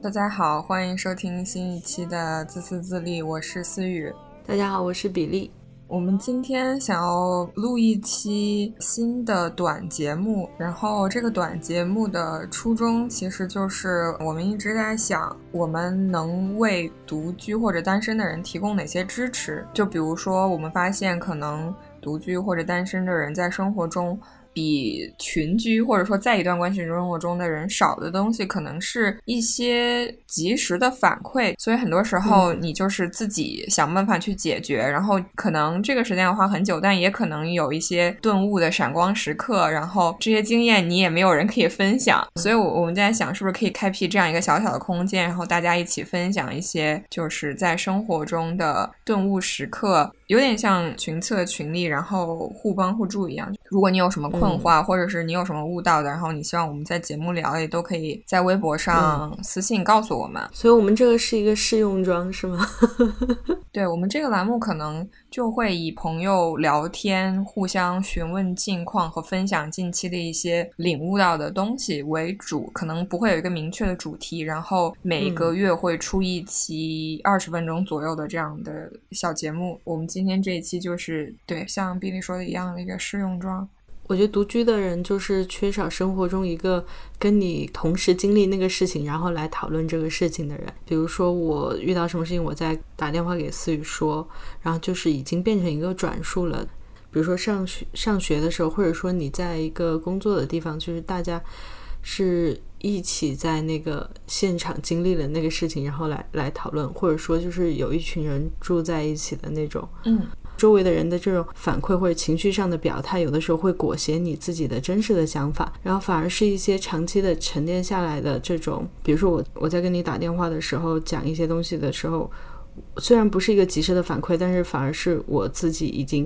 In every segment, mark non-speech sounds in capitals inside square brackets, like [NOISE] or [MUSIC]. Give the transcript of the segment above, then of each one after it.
大家好，欢迎收听新一期的自私自利，我是思雨。大家好，我是比利。我们今天想要录一期新的短节目，然后这个短节目的初衷其实就是我们一直在想，我们能为独居或者单身的人提供哪些支持？就比如说，我们发现可能独居或者单身的人在生活中。比群居或者说在一段关系生活中的人少的东西，可能是一些及时的反馈，所以很多时候你就是自己想办法去解决，然后可能这个时间要花很久，但也可能有一些顿悟的闪光时刻，然后这些经验你也没有人可以分享，所以，我我们在想，是不是可以开辟这样一个小小的空间，然后大家一起分享一些就是在生活中的顿悟时刻。有点像群策群力，然后互帮互助一样。如果你有什么困惑，或者是你有什么悟到的，然后你希望我们在节目聊，也都可以在微博上私信告诉我们。所以，我们这个是一个试用装，是吗？[LAUGHS] 对我们这个栏目可能。就会以朋友聊天、互相询问近况和分享近期的一些领悟到的东西为主，可能不会有一个明确的主题。然后每个月会出一期二十分钟左右的这样的小节目。我们今天这一期就是对像比利说的一样的一个试用装。我觉得独居的人就是缺少生活中一个跟你同时经历那个事情，然后来讨论这个事情的人。比如说我遇到什么事情，我在打电话给思雨说，然后就是已经变成一个转述了。比如说上学上学的时候，或者说你在一个工作的地方，就是大家是一起在那个现场经历了那个事情，然后来来讨论，或者说就是有一群人住在一起的那种，嗯。周围的人的这种反馈或者情绪上的表态，有的时候会裹挟你自己的真实的想法，然后反而是一些长期的沉淀下来的这种，比如说我我在跟你打电话的时候讲一些东西的时候，虽然不是一个及时的反馈，但是反而是我自己已经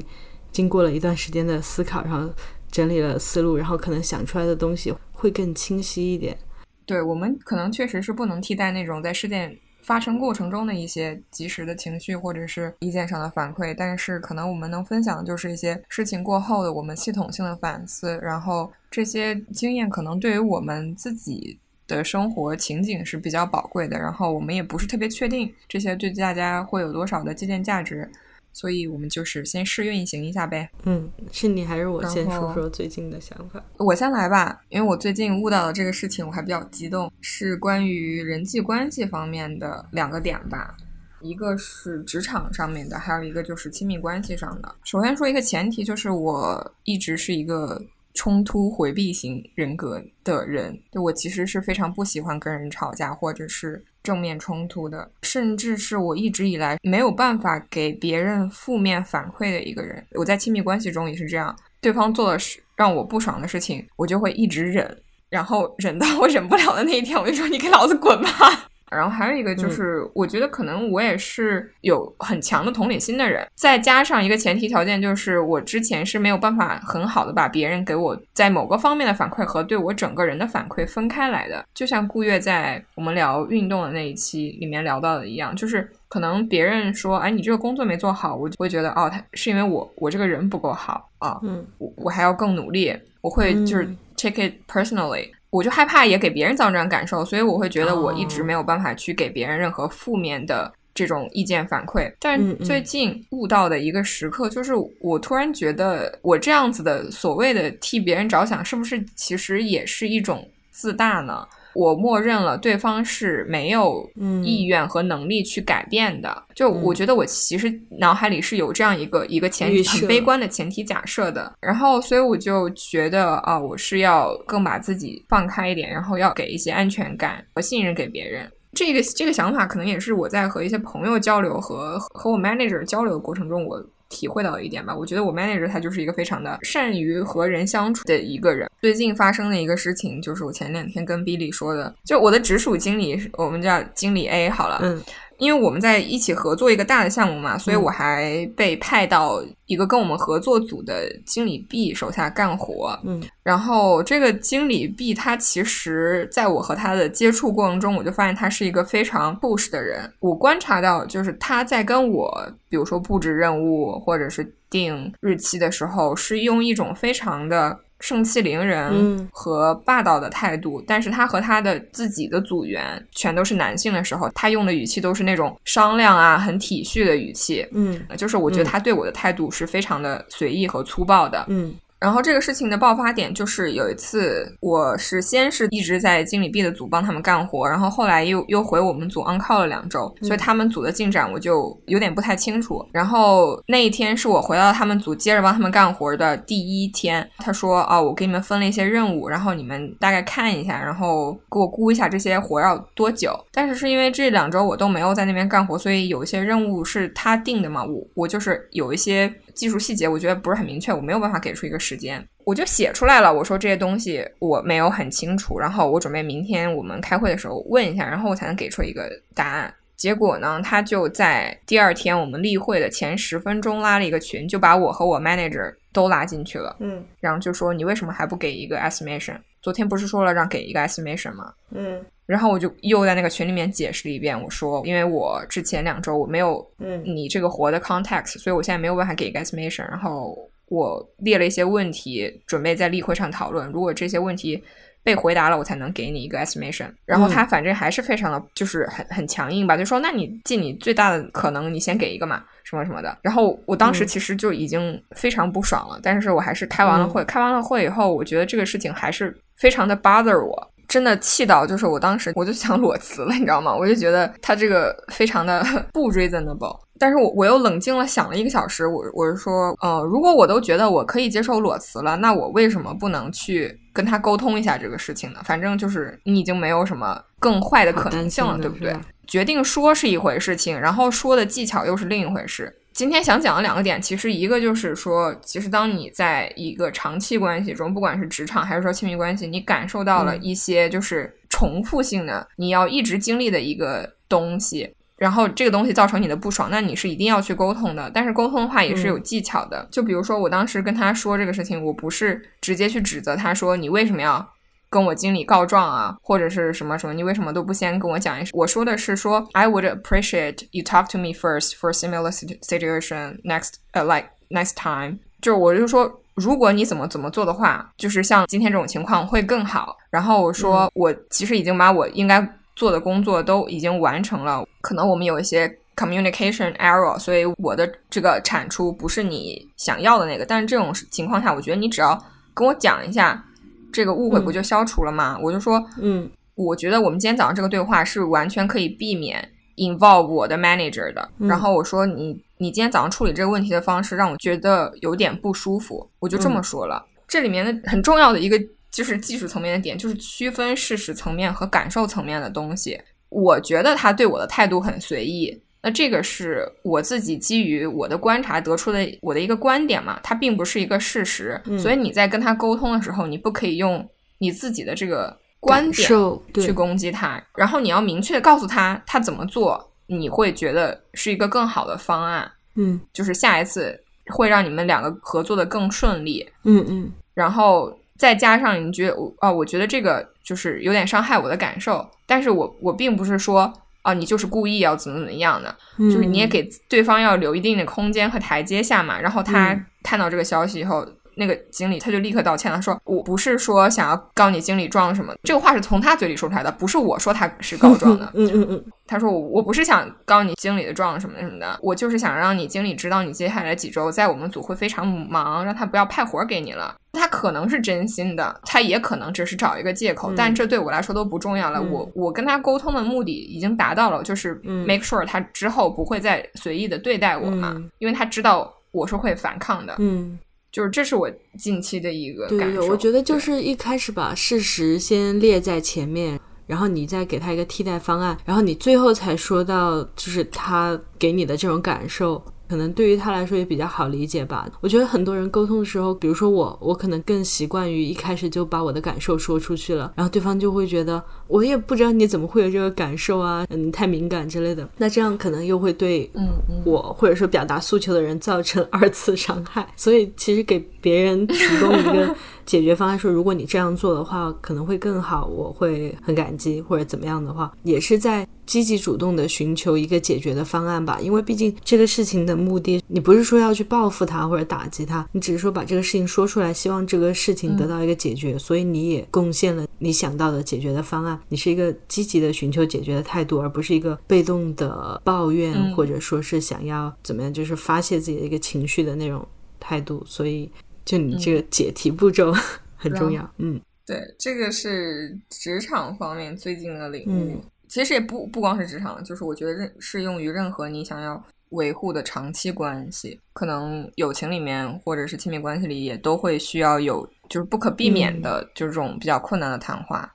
经过了一段时间的思考，然后整理了思路，然后可能想出来的东西会更清晰一点。对我们可能确实是不能替代那种在事件。发生过程中的一些及时的情绪或者是意见上的反馈，但是可能我们能分享的就是一些事情过后的我们系统性的反思，然后这些经验可能对于我们自己的生活情景是比较宝贵的，然后我们也不是特别确定这些对大家会有多少的借鉴价值。所以我们就是先试运行一下呗。嗯，是你还是我先说说最近的想法？我先来吧，因为我最近悟到的这个事情，我还比较激动，是关于人际关系方面的两个点吧。一个是职场上面的，还有一个就是亲密关系上的。首先说一个前提，就是我一直是一个冲突回避型人格的人，就我其实是非常不喜欢跟人吵架，或者是。正面冲突的，甚至是我一直以来没有办法给别人负面反馈的一个人。我在亲密关系中也是这样，对方做了是让我不爽的事情，我就会一直忍，然后忍到我忍不了的那一天，我就说你给老子滚吧。然后还有一个就是，我觉得可能我也是有很强的同理心的人，再加上一个前提条件，就是我之前是没有办法很好的把别人给我在某个方面的反馈和对我整个人的反馈分开来的。就像顾月在我们聊运动的那一期里面聊到的一样，就是可能别人说，哎，你这个工作没做好，我就会觉得，哦，他是因为我我这个人不够好啊，嗯，我我还要更努力，我会就是 take it personally。我就害怕也给别人造成这样感受，所以我会觉得我一直没有办法去给别人任何负面的这种意见反馈。但最近悟到的一个时刻，就是我突然觉得我这样子的所谓的替别人着想，是不是其实也是一种自大呢？我默认了对方是没有意愿和能力去改变的，就我觉得我其实脑海里是有这样一个一个前提很悲观的前提假设的，然后所以我就觉得啊，我是要更把自己放开一点，然后要给一些安全感和信任给别人。这个这个想法可能也是我在和一些朋友交流和和我 manager 交流的过程中我。体会到一点吧，我觉得我 manager 他就是一个非常的善于和人相处的一个人。最近发生的一个事情，就是我前两天跟 Billy 说的，就我的直属经理，我们叫经理 A 好了。嗯。因为我们在一起合作一个大的项目嘛，所以我还被派到一个跟我们合作组的经理 B 手下干活。嗯，然后这个经理 B 他其实在我和他的接触过程中，我就发现他是一个非常 push 的人。我观察到，就是他在跟我，比如说布置任务或者是定日期的时候，是用一种非常的盛气凌人嗯和霸道的态度，但是他和他的自己的组员全都是男性的时候，他用的语气都是那种商量啊、很体恤的语气。嗯就是我觉得嗯他对我的态度是非常的随意和粗暴的。嗯然后这个事情的爆发点就是有一次，我是先是一直在经理 B 的组帮他们干活，然后后来又又回我们组 on call 了两周，所以他们组的进展我就有点不太清楚。然后那一天是我回到他们组接着帮他们干活的第一天，他说啊，我给你们分了一些任务，然后你们大概看一下，然后给我估一下这些活要多久。但是是因为这两周我都没有在那边干活，所以有一些任务是他定的嘛，我我就是有一些技术细节，我觉得不是很明确，我没有办法给出一个时间，我就写出来了。我说这些东西我没有很清楚，然后我准备明天我们开会的时候问一下，然后我才能给出一个答案。结果呢，他就在第二天我们例会的前十分钟拉了一个群，就把我和我 manager 都拉进去了，嗯然后就说你为什么还不给一个 estimation？昨天不是说了让给一个 estimation 吗？嗯然后我就又在那个群里面解释了一遍，我说因为我之前两周我没有嗯你这个活的 context，所以我现在没有办法给一个 estimation。然后我列了一些问题，准备在例会上讨论。如果这些问题被回答了，我才能给你一个 estimation。然后他反正还是非常的，就是很很强硬吧，就说那你尽你最大的可能，你先给一个嘛，什么什么的。然后我当时嗯其实就已经非常不爽了，但是我还是开完了会。开完了会以后，我觉得这个事情还是非常的 bother 我。真的气到，就是我当时我就想裸辞了，你知道吗？我就觉得他这个非常的 [LAUGHS] 不 reasonable。但是我我又冷静了想了一个小时，我我是说，呃，如果我都觉得我可以接受裸辞了，那我为什么不能去跟他沟通一下这个事情呢？反正就是你已经没有什么更坏的可能性了，对不对？决定说是一回事情，然后说的技巧又是另一回事。今天想讲的两个点，其实一个就是说，其实当你在一个长期关系中，不管是职场还是说亲密关系，你感受到了嗯。一些就是重复性的，你要一直经历的一个东西，然后这个东西造成你的不爽，那你是一定要去沟通的。但是沟通的话也是有技巧的，就比如说我当时跟他说这个事情，我不是直接去指责他说你为什么要跟我经理告状啊，或者是什么什么，你为什么都不先跟我讲一声？我说的是说，I would appreciate you talk to me first for similar situ- situation next, 呃、like next time。就是我就说，如果你怎么怎么做的话，就是像今天这种情况会更好。然后我说，我其实已经把我应该做的工作都已经完成了，可能我们有一些 communication error，所以我的这个产出不是你想要的那个。但是这种情况下，我觉得你只要跟我讲一下，这个误会不就消除了吗？我就说，嗯我觉得我们今天早上这个对话是完全可以避免 involve 我的 manager 的。嗯然后我说你你今天早上处理这个问题的方式让我觉得有点不舒服，我就这么说了。这里面的很重要的一个就是技术层面的点，就是区分事实层面和感受层面的东西。我觉得他对我的态度很随意。那这个是我自己基于我的观察得出的我的一个观点嘛，它并不是一个事实，嗯。所以你在跟他沟通的时候，你不可以用你自己的这个观点去攻击他，然后你要明确告诉他他怎么做，你会觉得是一个更好的方案，嗯。就是下一次会让你们两个合作的更顺利，嗯嗯。然后再加上你觉得哦，我觉得这个就是有点伤害我的感受，但是我我并不是说啊，你就是故意要怎么怎么样的，嗯，就是你也给对方要留一定的空间和台阶下嘛。然后他嗯看到这个消息以后，那个经理他就立刻道歉了，说我不是说想要告你经理状什么，这个话是从他嘴里说出来的，不是我说他是告状的。[LAUGHS] 嗯嗯嗯他说我我不是想告你经理的状什么什么的，我就是想让你经理知道你接下来几周在我们组会非常忙，让他不要派活给你了。他可能是真心的，他也可能只是找一个借口，嗯但这对我来说都不重要了。嗯我我跟他沟通的目的已经达到了，就是嗯 make sure 他之后不会再随意的对待我嘛，嗯因为他知道我是会反抗的。嗯，就是这是我近期的一个感受。对对，我觉得就是一开始把事实先列在前面。然后你再给他一个替代方案，然后你最后才说到，就是他给你的这种感受，可能对于他来说也比较好理解吧。我觉得很多人沟通的时候，比如说我，我可能更习惯于一开始就把我的感受说出去了，然后对方就会觉得我也不知道你怎么会有这个感受啊，嗯，太敏感之类的。那这样可能又会对嗯嗯我或者说表达诉求的人造成二次伤害。所以其实给别人提供一个解决方案，说如果你这样做的话可能会更好，我会很感激，或者怎么样的话，也是在积极主动的寻求一个解决的方案吧。因为毕竟这个事情的目的，你不是说要去报复他或者打击他，你只是说把这个事情说出来，希望这个事情得到一个解决，所以你也贡献了你想到的解决的方案。你是一个积极的寻求解决的态度，而不是一个被动的抱怨，嗯或者说是想要怎么样，就是发泄自己的一个情绪的那种态度。所以，就你这个解题步骤、[LAUGHS] 很重要。嗯对，这个是职场方面最近的领域。嗯其实也不不光是职场，就是我觉得任适用于任何你想要维护的长期关系，可能友情里面或者是亲密关系里也都会需要有，就是不可避免的，就是这种比较困难的谈话。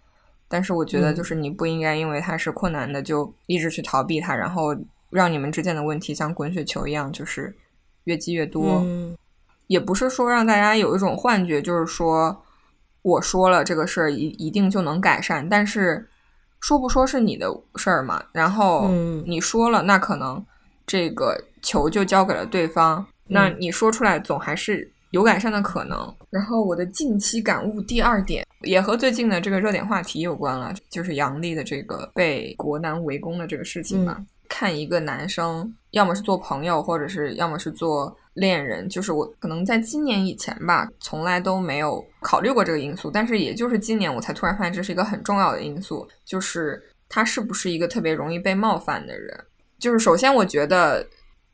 但是我觉得，嗯就是你不应该因为它是困难的，就一直去逃避它，然后让你们之间的问题像滚雪球一样，就是越积越多。嗯也不是说让大家有一种幻觉，就是说我说了这个事儿一一定就能改善，但是说不说是你的事儿嘛。然后嗯你说了，那可能这个球就交给了对方，那嗯你说出来总还是有改善的可能。然后我的近期感悟第二点也和最近的这个热点话题有关了，就是杨笠的这个被国男围攻的这个事情吧。看一个男生，要么是做朋友，或者是要么是做恋人，就是我可能在今年以前吧，从来都没有考虑过这个因素，但是也就是今年我才突然发现这是一个很重要的因素，就是他是不是一个特别容易被冒犯的人。就是首先，我觉得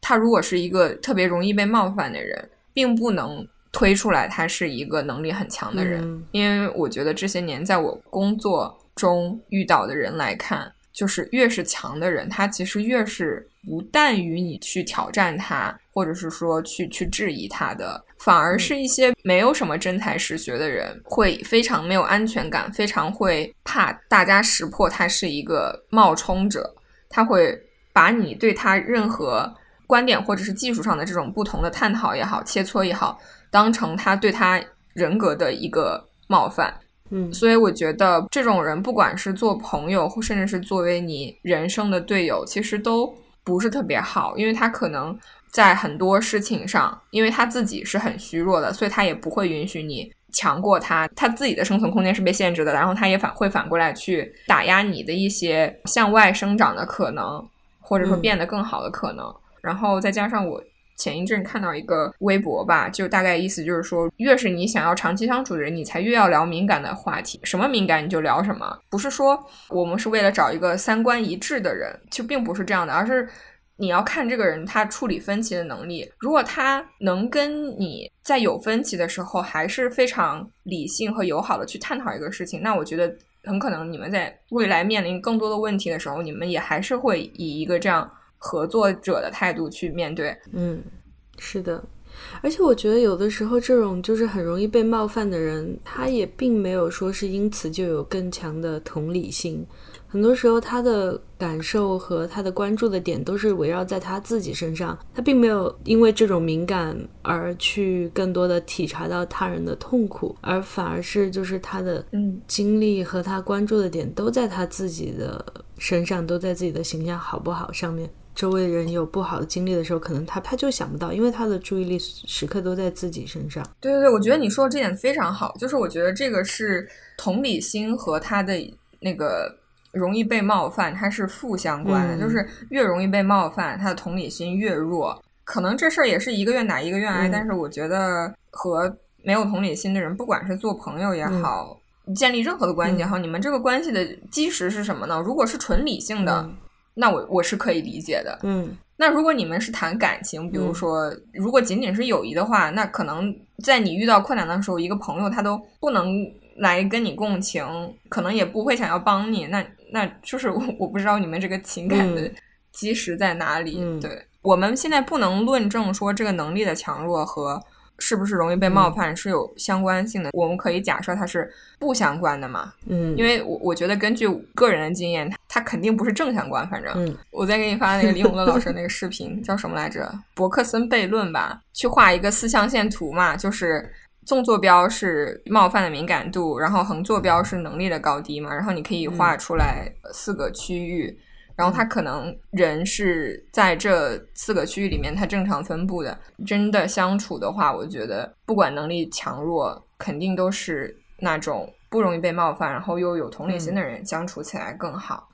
他如果是一个特别容易被冒犯的人，并不能推出来他是一个能力很强的人，嗯因为我觉得这些年在我工作中遇到的人来看，就是越是强的人，他其实越是不但于你去挑战他，或者是说去去质疑他的，反而是一些没有什么真才实学的人，会非常没有安全感，非常会怕大家识破他是一个冒充者，他会把你对他任何观点或者是技术上的这种不同的探讨也好、切磋也好，当成他对他人格的一个冒犯。嗯所以我觉得这种人，不管是做朋友，或甚至是作为你人生的队友，其实都不是特别好，因为他可能在很多事情上，因为他自己是很虚弱的，所以他也不会允许你强过他，他自己的生存空间是被限制的，然后他也反会反过来去打压你的一些向外生长的可能，或者说嗯变得更好的可能，然后再加上我。前一阵看到一个微博吧，就大概意思就是说，越是你想要长期相处的人，你才越要聊敏感的话题，什么敏感你就聊什么，不是说我们是为了找一个三观一致的人，就并不是这样的，而是你要看这个人他处理分歧的能力，如果他能跟你在有分歧的时候还是非常理性和友好的去探讨一个事情，那我觉得很可能你们在未来面临更多的问题的时候，你们也还是会以一个这样合作者的态度去面对。嗯，是的。而且我觉得有的时候这种就是很容易被冒犯的人，他也并没有说是因此就有更强的同理心。很多时候他的感受和他的关注的点都是围绕在他自己身上，他并没有因为这种敏感而去更多的体察到他人的痛苦，而反而是就是他的嗯经历和他关注的点都在他自己的身上，都在自己的形象好不好上面。周围人有不好的经历的时候，可能他他就想不到，因为他的注意力时刻都在自己身上。对对对，我觉得你说的这点非常好，就是我觉得这个是同理心和他的那个容易被冒犯，它是负相关的，嗯就是越容易被冒犯，他的同理心越弱。可能这事儿也是一个愿打一个愿挨，嗯但是我觉得和没有同理心的人，不管是做朋友也好，建立任何的关系也好，你们这个关系的基石是什么呢？如果是纯理性的，嗯那我我是可以理解的。嗯那如果你们是谈感情，比如嗯说，如果仅仅是友谊的话，那可能在你遇到困难的时候，一个朋友他都不能来跟你共情，可能也不会想要帮你，那那就是我我不知道你们这个情感的嗯基石在哪里。嗯对我们现在不能论证说这个能力的强弱和是不是容易被嗯冒犯是有相关性的，我们可以假设它是不相关的嘛，嗯，因为我我觉得根据个人的经验，它它肯定不是正相关，反正。嗯我再给你发那个李永乐老师那个视频，叫什么来着？伯克森悖论吧，去画一个四象限图嘛，就是纵坐标是冒犯的敏感度，然后横坐标是能力的高低嘛，然后你可以画出来四个区域，然后它可能人是在这四个区域里面，它正常分布的。真的相处的话，我觉得不管能力强弱，肯定都是那种不容易被冒犯，然后又有同理心的人相处起来更好。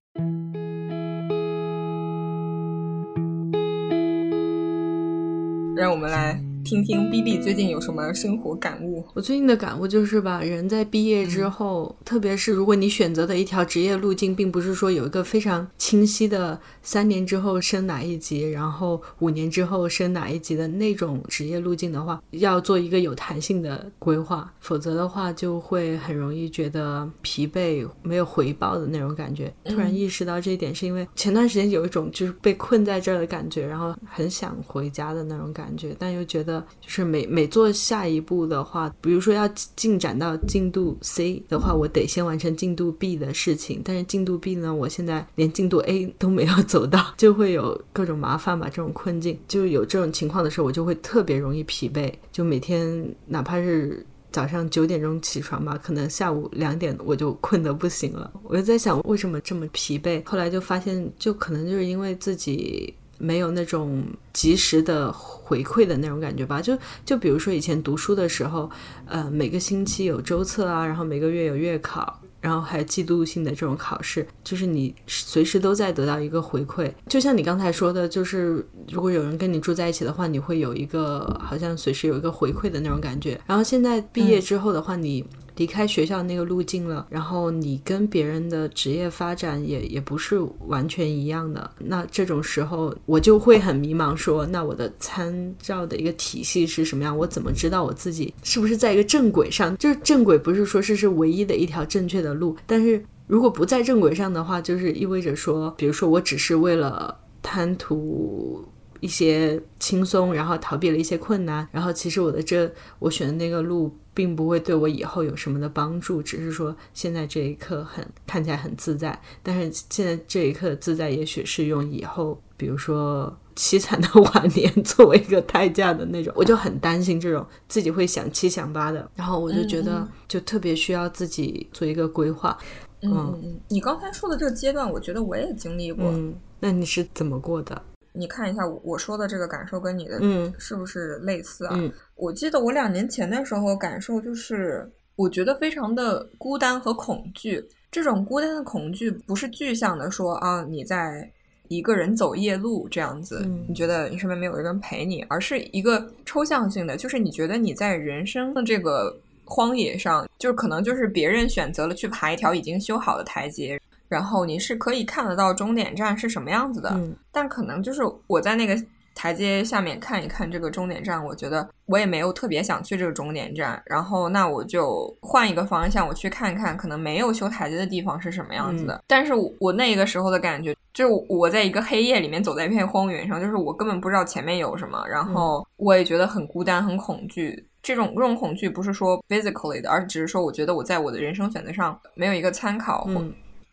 让我们来听听 B B 最近有什么生活感悟。我最近的感悟就是吧，人在毕业之后，特别是如果你选择的一条职业路径，并不是说有一个非常清晰的三年之后升哪一级，然后五年之后升哪一级的那种职业路径的话，要做一个有弹性的规划，否则的话就会很容易觉得疲惫、没有回报的那种感觉。突然意识到这一点，是因为前段时间有一种就是被困在这儿的感觉，然后很想回家的那种感觉，但又觉得就是每每做下一步的话，比如说要进展到进度 C 的话，我得先完成进度 B 的事情，但是进度 B 呢，我现在连进度 A [LAUGHS] 都没有走到，就会有各种麻烦吧。这种困境，就有这种情况的时候，我就会特别容易疲惫，就每天哪怕是。早上九点钟起床吧，可能下午两点我就困得不行了。我就在想，为什么这么疲惫？后来就发现，就可能就是因为自己没有那种及时的回馈的那种感觉吧。就就比如说以前读书的时候，呃，每个星期有周测啊，然后每个月有月考。然后还有季度性的这种考试，就是你随时都在得到一个回馈。就像你刚才说的，就是如果有人跟你住在一起的话，你会有一个好像随时有一个回馈的那种感觉。然后现在毕业之后的话，你离开学校那个路径了，然后你跟别人的职业发展也也不是完全一样的。那这种时候，我就会很迷茫，说那我的参照的一个体系是什么样？我怎么知道我自己是不是在一个正轨上？就是正轨不是说是是唯一的一条正确的路，但是如果不在正轨上的话，就是意味着说，比如说我只是为了贪图。一些轻松，然后逃避了一些困难，然后其实我的这我选的那个路，并不会对我以后有什么的帮助，只是说现在这一刻很看起来很自在，但是现在这一刻的自在，也许是用以后，比如说凄惨的晚年作为一个代价的那种，我就很担心这种自己会想七想八的，然后我就觉得就特别需要自己做一个规划。嗯嗯，你刚才说的这个阶段，我觉得我也经历过。嗯，那你是怎么过的？你看一下我说的这个感受跟你的嗯是不是类似啊？嗯我记得我两年前的时候感受就是，我觉得非常的孤单和恐惧。这种孤单的恐惧不是具象的说啊你在一个人走夜路这样子，嗯你觉得你身边没有一个人陪你，而是一个抽象性的，就是你觉得你在人生的这个荒野上，就是可能就是别人选择了去爬一条已经修好的台阶。然后你是可以看得到终点站是什么样子的，嗯但可能就是我在那个台阶下面看一看这个终点站，我觉得我也没有特别想去这个终点站，然后那我就换一个方向，我去看看可能没有修台阶的地方是什么样子的。但是我我那个时候的感觉，就是我在一个黑夜里面走在一片荒原上，就是我根本不知道前面有什么，然后我也觉得很孤单、很恐惧。这种这种恐惧不是说 physically 的，而只是说我觉得我在我的人生选择上没有一个参考，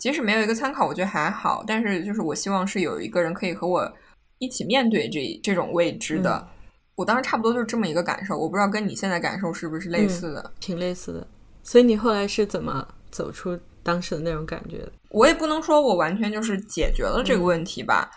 即使没有一个参考，我觉得还好。但是就是我希望是有一个人可以和我一起面对这这种未知的。我当时差不多就是这么一个感受，我不知道跟你现在感受是不是类似的。挺类似的。所以你后来是怎么走出当时的那种感觉的？我也不能说我完全就是解决了这个问题吧，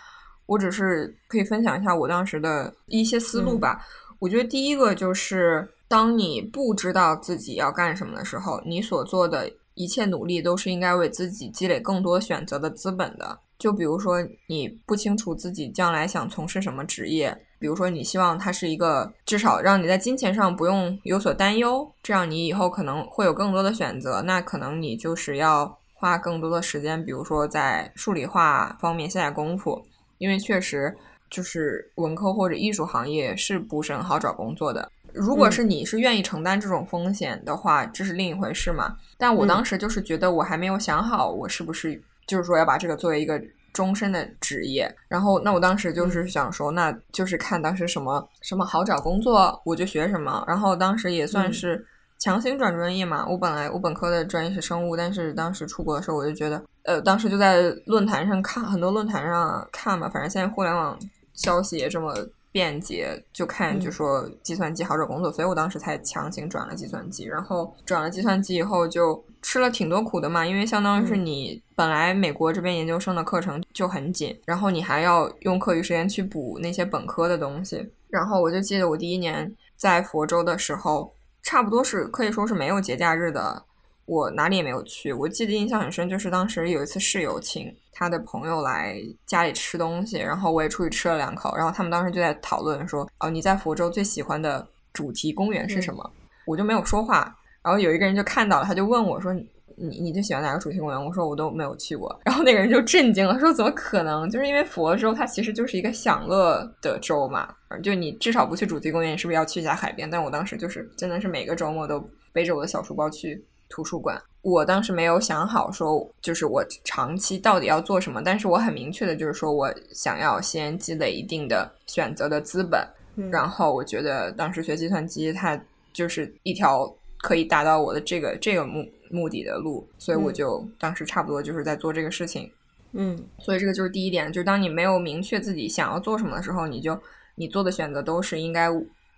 我只是可以分享一下我当时的一些思路吧。我觉得第一个就是，当你不知道自己要干什么的时候，你所做的一切努力都是应该为自己积累更多选择的资本的。就比如说，你不清楚自己将来想从事什么职业，比如说你希望它是一个至少让你在金钱上不用有所担忧，这样你以后可能会有更多的选择。那可能你就是要花更多的时间，比如说在数理化方面下下功夫，因为确实就是文科或者艺术行业是不是很好找工作的。如果是你是愿意承担这种风险的话，这是另一回事嘛。但我当时就是觉得我还没有想好，我是不是就是说要把这个作为一个终身的职业。然后，那我当时就是想说，那就是看当时什么什么好找工作，我就学什么。然后当时也算是强行转专业嘛。我本来我本科的专业是生物，但是当时出国的时候，我就觉得，呃，当时就在论坛上看很多论坛上看嘛，反正现在互联网消息也这么便捷，就看就说计算机好找工作，所以我当时才强行转了计算机。然后转了计算机以后，就吃了挺多苦的嘛，因为相当于是你本来美国这边研究生的课程就很紧，然后你还要用课余时间去补那些本科的东西。然后我就记得我第一年在佛州的时候，差不多是可以说是没有节假日的。我哪里也没有去，我记得印象很深，就是当时有一次室友请他的朋友来家里吃东西，然后我也出去吃了两口，然后他们当时就在讨论说，哦，你在佛州最喜欢的主题公园是什么？我就没有说话，然后有一个人就看到了，他就问我说，你你最喜欢哪个主题公园？我说我都没有去过，然后那个人就震惊了，说怎么可能？就是因为佛州它其实就是一个享乐的州嘛，就你至少不去主题公园，你是不是要去一下海边？但我当时就是真的是每个周末都背着我的小书包去。图书馆，我当时没有想好说，就是我长期到底要做什么，但是我很明确的就是说我想要先积累一定的选择的资本，然后我觉得当时学计算机，它就是一条可以达到我的这个这个目目的的路，所以我就当时差不多就是在做这个事情，嗯，所以这个就是第一点，就是当你没有明确自己想要做什么的时候，你就你做的选择都是应该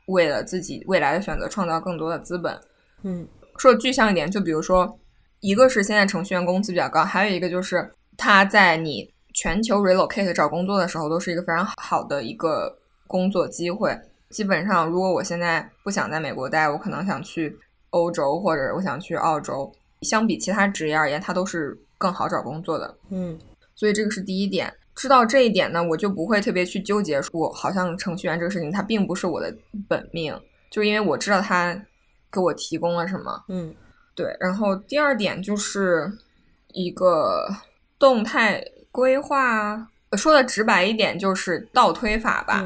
为了自己未来的选择创造更多的资本，嗯。说具象一点，就比如说，一个是现在程序员工资比较高，还有一个就是他在你全球 relocate 找工作的时候，都是一个非常好的一个工作机会。基本上，如果我现在不想在美国待，我可能想去欧洲或者我想去澳洲，相比其他职业而言，它都是更好找工作的。嗯，所以这个是第一点。知道这一点呢，我就不会特别去纠结，说好像程序员这个事情它并不是我的本命，就因为我知道它。给我提供了什么？嗯，对。然后第二点就是一个动态规划，说的直白一点就是倒推法吧。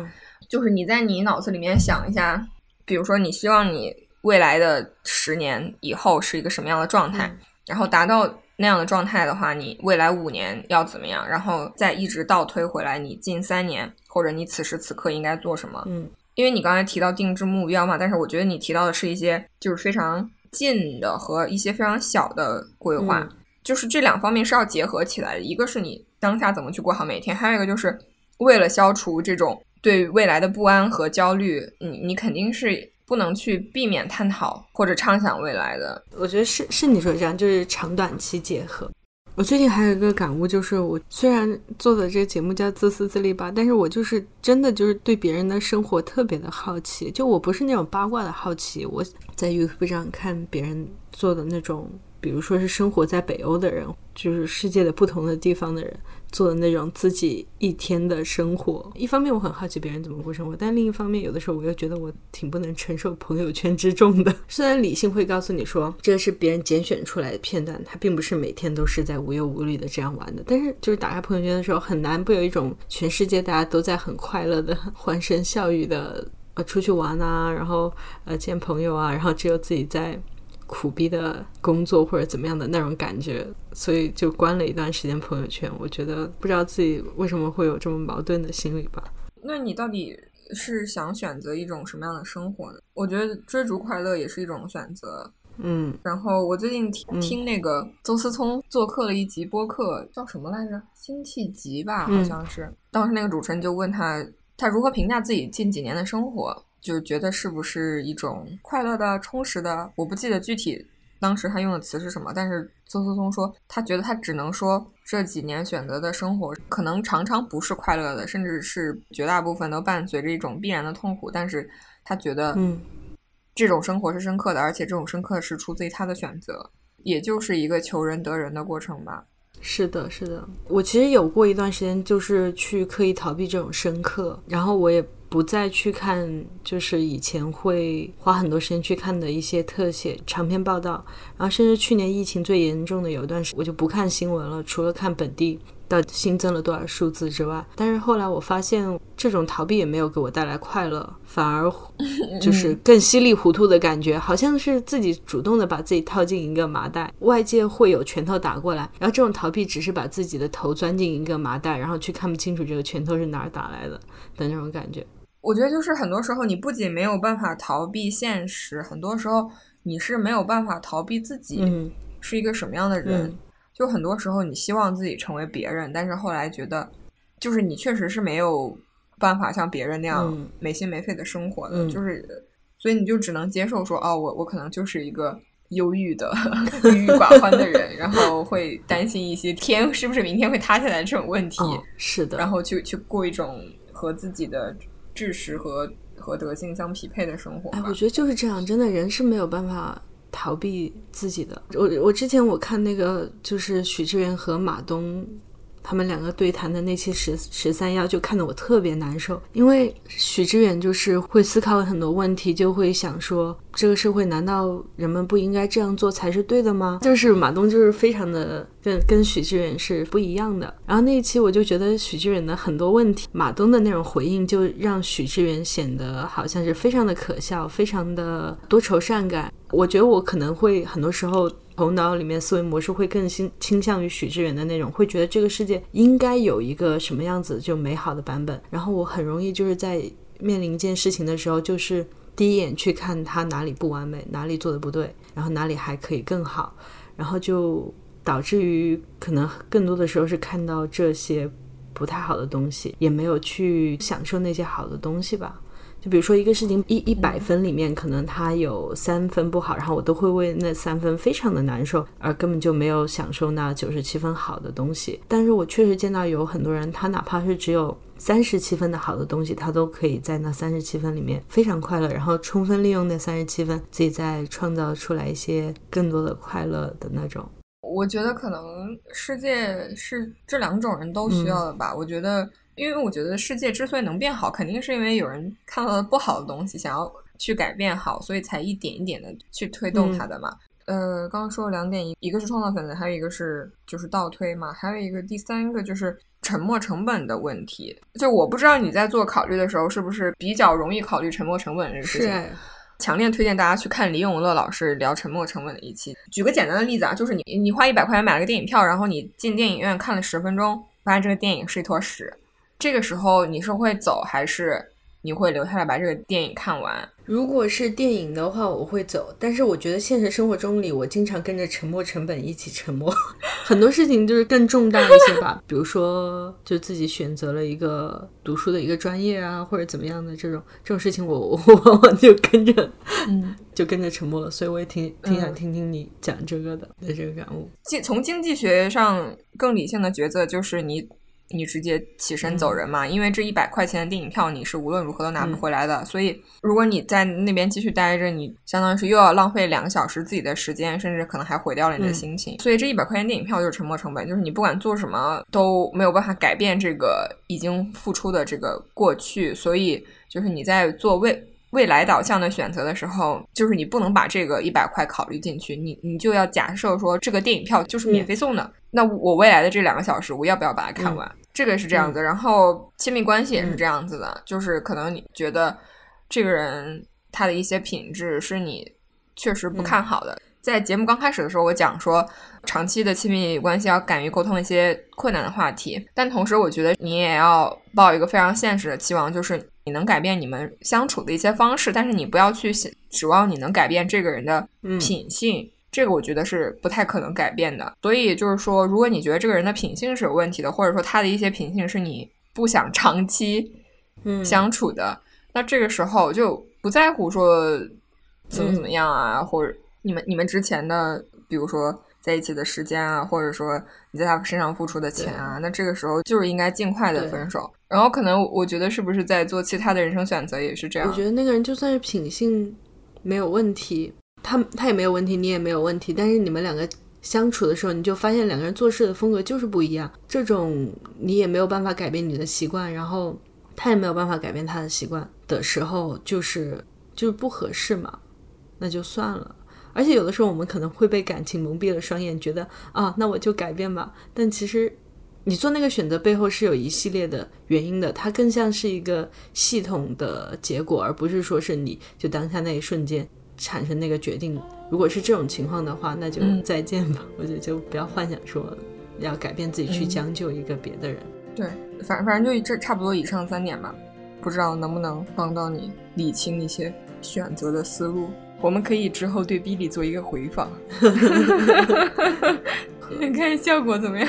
就是你在你脑子里面想一下，比如说你希望你未来的十年以后是一个什么样的状态，然后达到那样的状态的话，你未来五年要怎么样？然后再一直倒推回来，你近三年或者你此时此刻应该做什么？嗯。因为你刚才提到定制目标嘛，但是我觉得你提到的是一些就是非常近的和一些非常小的规划，就是这两方面是要结合起来的。一个是你当下怎么去过好每一天，还有一个就是为了消除这种对未来的不安和焦虑，你你肯定是不能去避免探讨或者畅想未来的。我觉得是是你说这样，就是长短期结合。我最近还有一个感悟，就是我虽然做的这个节目叫自私自利吧，但是我就是真的就是对别人的生活特别的好奇。就我不是那种八卦的好奇，我在 YouTube 上看别人做的那种，比如说是生活在北欧的人，就是世界的不同的地方的人。做的那种自己一天的生活，一方面我很好奇别人怎么过生活，但另一方面有的时候我又觉得我挺不能承受朋友圈之重的。[LAUGHS] 虽然理性会告诉你说这是别人拣选出来的片段，他并不是每天都是在无忧无虑的这样玩的，但是就是打开朋友圈的时候，很难不有一种全世界大家都在很快乐的欢声笑语的呃出去玩啊，然后呃见朋友啊，然后只有自己在。苦逼的工作或者怎么样的那种感觉，所以就关了一段时间朋友圈。我觉得不知道自己为什么会有这么矛盾的心理吧。那你到底是想选择一种什么样的生活呢？我觉得追逐快乐也是一种选择。嗯，然后我最近听听那个邹思聪做客了一集播客，叫什么来着？辛弃疾吧，好像是。当时那个主持人就问他，他如何评价自己近几年的生活。就是觉得是不是一种快乐的、充实的？我不记得具体当时他用的词是什么，但是邹思聪说，他觉得他只能说这几年选择的生活可能常常不是快乐的，甚至是绝大部分都伴随着一种必然的痛苦。但是他觉得，嗯，这种生活是深刻的，而且这种深刻是出自于他的选择，也就是一个求人得人的过程吧。是的，是的，我其实有过一段时间，就是去刻意逃避这种深刻，然后我也。不再去看，就是以前会花很多时间去看的一些特写长篇报道，然后甚至去年疫情最严重的有一段时间，我就不看新闻了，除了看本地。到新增了多少数字之外，但是后来我发现这种逃避也没有给我带来快乐，反而 [LAUGHS] 就是更稀里糊涂的感觉，好像是自己主动的把自己套进一个麻袋，外界会有拳头打过来，然后这种逃避只是把自己的头钻进一个麻袋，然后去看不清楚这个拳头是哪儿打来的的那种感觉。我觉得就是很多时候你不仅没有办法逃避现实，很多时候你是没有办法逃避自己是一个什么样的人。就很多时候，你希望自己成为别人，但是后来觉得，就是你确实是没有办法像别人那样嗯没心没肺的生活的，嗯就是，所以你就只能接受说，哦，我我可能就是一个忧郁的、[LAUGHS] 郁郁寡欢的人，然后会担心一些天是不是明天会塌下来这种问题，哦，是的，然后去去过一种和自己的知识和和德性相匹配的生活吧。哎，我觉得就是这样，真的人是没有办法逃避自己的。我我之前我看那个就是许知远和马东他们两个对谈的那期十十三幺，就看得我特别难受，因为许知远就是会思考很多问题，就会想说这个社会难道人们不应该这样做才是对的吗？[LAUGHS] 就是马东就是非常的跟跟许知远是不一样的。然后那一期我就觉得许知远的很多问题，马东的那种回应就让许知远显得好像是非常的可笑，非常的多愁善感。我觉得我可能会很多时候头脑里面思维模式会更倾倾向于许知远的那种，会觉得这个世界应该有一个什么样子就美好的版本。然后我很容易就是在面临一件事情的时候，就是第一眼去看他哪里不完美，哪里做的不对，然后哪里还可以更好，然后就导致于可能更多的时候是看到这些不太好的东西，也没有去享受那些好的东西吧。就比如说一个事情一一百分里面，可能他有三分不好，然后我都会为那三分非常的难受，而根本就没有享受那九十七分好的东西。但是我确实见到有很多人，他哪怕是只有三十七分的好的东西，他都可以在那三十七分里面非常快乐，然后充分利用那三十七分，自己再创造出来一些更多的快乐的那种。我觉得可能世界是这两种人都需要的吧。我觉得，因为我觉得世界之所以能变好，肯定是因为有人看到了不好的东西，想要去改变好，所以才一点一点的去推动它的嘛。呃，刚刚说了两点，一一个是创造本能，还有一个是就是倒推嘛，还有一个第三个就是沉没成本的问题。就我不知道你在做考虑的时候是不是比较容易考虑沉没成本这个事情。哎，强烈推荐大家去看李永乐老师聊沉没成本的一期。举个简单的例子啊，就是你你花一百块钱买了个电影票，然后你进电影院看了十分钟，发现这个电影是一坨屎，这个时候你是会走还是你会留下来把这个电影看完？如果是电影的话，我会走。但是我觉得现实生活中里，我经常跟着沉没成本一起沉没。[LAUGHS] 很多事情就是更重大一些吧，[LAUGHS] 比如说就自己选择了一个读书的一个专业啊，或者怎么样的这种这种事情我，[LAUGHS] 我往往就跟着，嗯，就跟着沉默了。所以我也挺挺想嗯听听你讲这个的的这个感悟。经从经济学上更理性的抉择就是你。你直接起身走人嘛？因为这一百块钱的电影票你是无论如何都拿不回来的，所以如果你在那边继续待着，你相当于是又要浪费两个小时自己的时间，甚至可能还毁掉了你的嗯心情。所以这一百块钱电影票就是沉没成本，就是你不管做什么都没有办法改变这个已经付出的这个过去，所以就是你在做未未来导向的选择的时候，就是你不能把这个一百块考虑进去，你你就要假设说这个电影票就是免费送的，那我未来的这两个小时我要不要把它看完？这个是这样子，然后亲密关系也是这样子的，就是可能你觉得这个人他的一些品质是你确实不看好的。在节目刚开始的时候，我讲说，长期的亲密关系要敢于沟通一些困难的话题，但同时我觉得你也要抱一个非常现实的期望，就是你能改变你们相处的一些方式，但是你不要去指望你能改变这个人的品性。这个我觉得是不太可能改变的，所以就是说，如果你觉得这个人的品性是有问题的，或者说他的一些品性是你不想长期嗯相处的，那这个时候就不在乎说怎么怎么样啊，或者你们你们之前的，比如说在一起的时间啊，或者说你在他身上付出的钱啊，那这个时候就是应该尽快的分手。然后可能我觉得是不是在做其他的人生选择也是这样？我觉得那个人就算是品性没有问题，他他也没有问题，你也没有问题，但是你们两个相处的时候，你就发现两个人做事的风格就是不一样，这种你也没有办法改变你的习惯，然后他也没有办法改变他的习惯的时候，就是就是不合适嘛，那就算了。而且有的时候我们可能会被感情蒙蔽了双眼，觉得啊，那我就改变吧。但其实你做那个选择背后是有一系列的原因的，它更像是一个系统的结果，而不是说是你就当下那一瞬间产生那个决定。如果是这种情况的话，那就嗯再见吧。我觉得就不要幻想说要改变自己去嗯将就一个别的人。对，反反正就这差不多以上三点吧，不知道能不能帮到你理清一些选择的思路。我们可以之后对 Billy 做一个回访，[LAUGHS] 看看效果怎么样。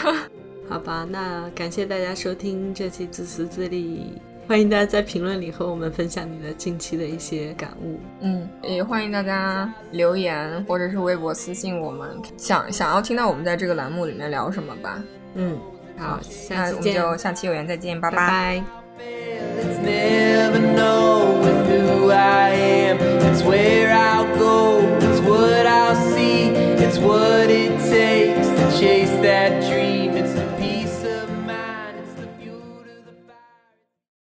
好吧，那感谢大家收听这期自私自利，欢迎大家在评论里和我们分享你的近期的一些感悟。嗯，也欢迎大家留言或者是微博私信我们，想想要听到我们在这个栏目里面聊什么吧。嗯，好，那我们就下期有缘再见，拜拜。It's never I am. It's where I'll go. It's what I'll see. It's what it takes to chase that.